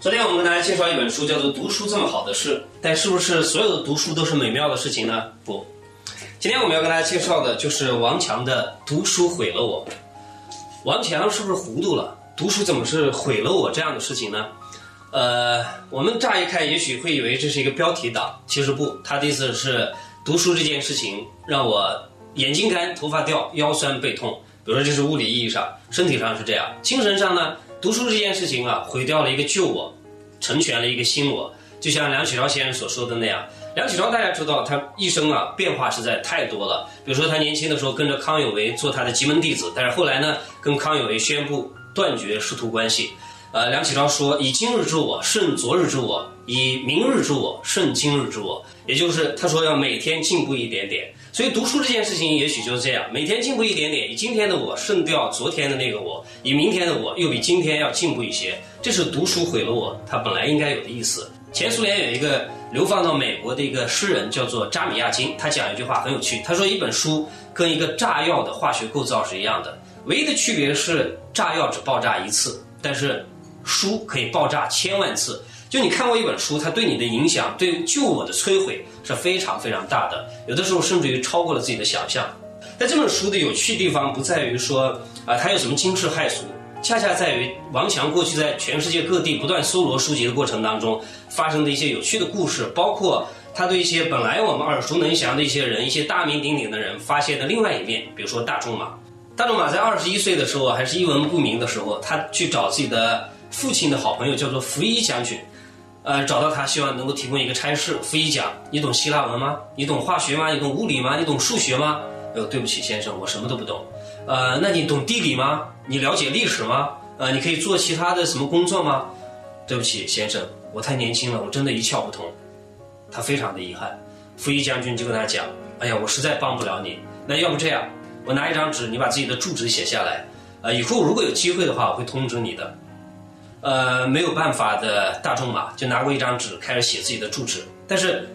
昨天我们跟大家介绍一本书，叫做《读书这么好的事》，但是不是所有的读书都是美妙的事情呢？不，今天我们要跟大家介绍的就是王强的《读书毁了我》。王强是不是糊涂了？读书怎么是毁了我这样的事情呢？呃，我们乍一看也许会以为这是一个标题党，其实不，他的意思是读书这件事情让我眼睛干、头发掉、腰酸背痛。比如说这是物理意义上，身体上是这样，精神上呢？读书这件事情啊，毁掉了一个旧我，成全了一个新我。就像梁启超先生所说的那样，梁启超大家知道，他一生啊变化实在太多了。比如说他年轻的时候跟着康有为做他的极门弟子，但是后来呢，跟康有为宣布断绝师徒关系。呃，梁启超说：“以今日之我胜昨日之我，以明日之我胜今日之我。”也就是他说要每天进步一点点。所以读书这件事情也许就是这样，每天进步一点点，以今天的我胜掉昨天的那个我，以明天的我又比今天要进步一些，这是读书毁了我，它本来应该有的意思。前苏联有一个流放到美国的一个诗人叫做扎米亚金，他讲一句话很有趣，他说一本书跟一个炸药的化学构造是一样的，唯一的区别是炸药只爆炸一次，但是书可以爆炸千万次。就你看过一本书，它对你的影响，对旧我的摧毁是非常非常大的，有的时候甚至于超过了自己的想象。但这本书的有趣地方不在于说啊，它有什么惊世骇俗，恰恰在于王强过去在全世界各地不断搜罗书籍的过程当中发生的一些有趣的故事，包括他对一些本来我们耳熟能详的一些人、一些大名鼎鼎的人发现的另外一面，比如说大仲马。大仲马在二十一岁的时候还是一文不名的时候，他去找自己的父亲的好朋友，叫做福一将军。呃，找到他，希望能够提供一个差事。福一讲，你懂希腊文吗？你懂化学吗？你懂物理吗？你懂数学吗？呃，对不起，先生，我什么都不懂。呃，那你懂地理吗？你了解历史吗？呃，你可以做其他的什么工作吗？对不起，先生，我太年轻了，我真的一窍不通。他非常的遗憾。福一将军就跟他讲，哎呀，我实在帮不了你。那要不这样，我拿一张纸，你把自己的住址写下来。呃，以后如果有机会的话，我会通知你的。呃，没有办法的大仲马就拿过一张纸，开始写自己的住址。但是，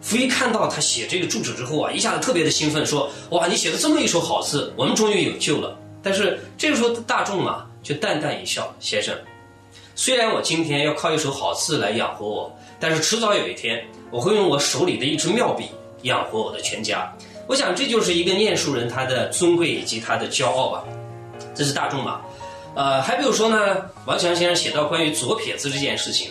福一看到他写这个住址之后啊，一下子特别的兴奋，说：“哇，你写了这么一手好字，我们终于有救了。”但是这个时候，大仲马就淡淡一笑：“先生，虽然我今天要靠一手好字来养活我，但是迟早有一天，我会用我手里的一支妙笔养活我的全家。我想，这就是一个念书人他的尊贵以及他的骄傲吧。”这是大仲马。呃，还比如说呢，王强先生写到关于左撇子这件事情，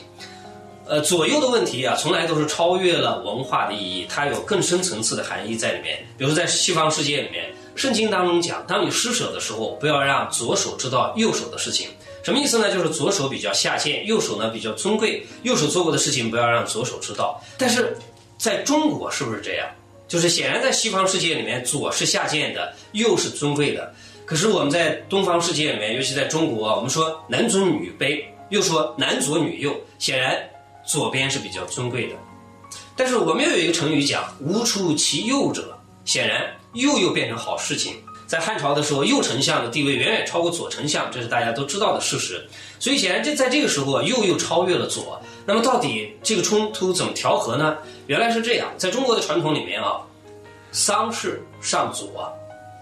呃，左右的问题啊，从来都是超越了文化的意义，它有更深层次的含义在里面。比如在西方世界里面，圣经当中讲，当你施舍的时候，不要让左手知道右手的事情。什么意思呢？就是左手比较下贱，右手呢比较尊贵，右手做过的事情不要让左手知道。但是在中国是不是这样？就是显然在西方世界里面，左是下贱的，右是尊贵的。可是我们在东方世界里面，尤其在中国，我们说男尊女卑，又说男左女右，显然左边是比较尊贵的。但是我们又有一个成语讲“无出其右者”，显然右又变成好事情。在汉朝的时候，右丞相的地位远远超过左丞相，这是大家都知道的事实。所以显然这在这个时候啊，右又超越了左。那么到底这个冲突怎么调和呢？原来是这样，在中国的传统里面啊，丧事上左，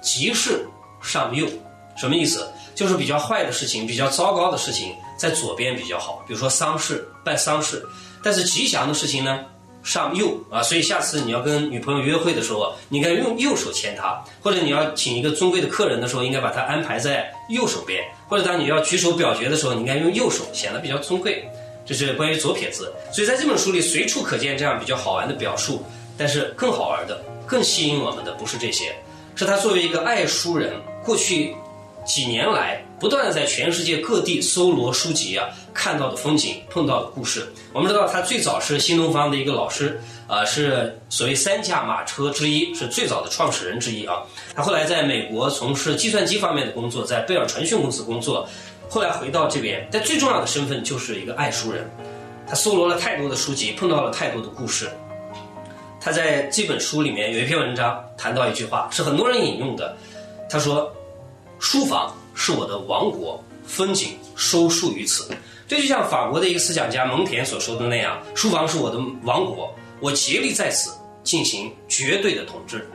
吉事。上右，什么意思？就是比较坏的事情、比较糟糕的事情在左边比较好，比如说丧事、办丧事。但是吉祥的事情呢，上右啊。所以下次你要跟女朋友约会的时候，你应该用右手牵她；或者你要请一个尊贵的客人的时候，应该把他安排在右手边；或者当你要举手表决的时候，你应该用右手，显得比较尊贵。这是关于左撇子。所以在这本书里随处可见这样比较好玩的表述。但是更好玩的、更吸引我们的不是这些。是他作为一个爱书人，过去几年来不断的在全世界各地搜罗书籍啊，看到的风景，碰到的故事。我们知道他最早是新东方的一个老师，啊，是所谓三驾马车之一，是最早的创始人之一啊。他后来在美国从事计算机方面的工作，在贝尔传讯公司工作，后来回到这边，但最重要的身份就是一个爱书人。他搜罗了太多的书籍，碰到了太多的故事。他在这本书里面有一篇文章谈到一句话，是很多人引用的。他说：“书房是我的王国，风景收束于此。”这就像法国的一个思想家蒙田所说的那样：“书房是我的王国，我竭力在此进行绝对的统治。”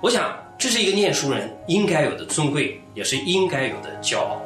我想，这是一个念书人应该有的尊贵，也是应该有的骄傲。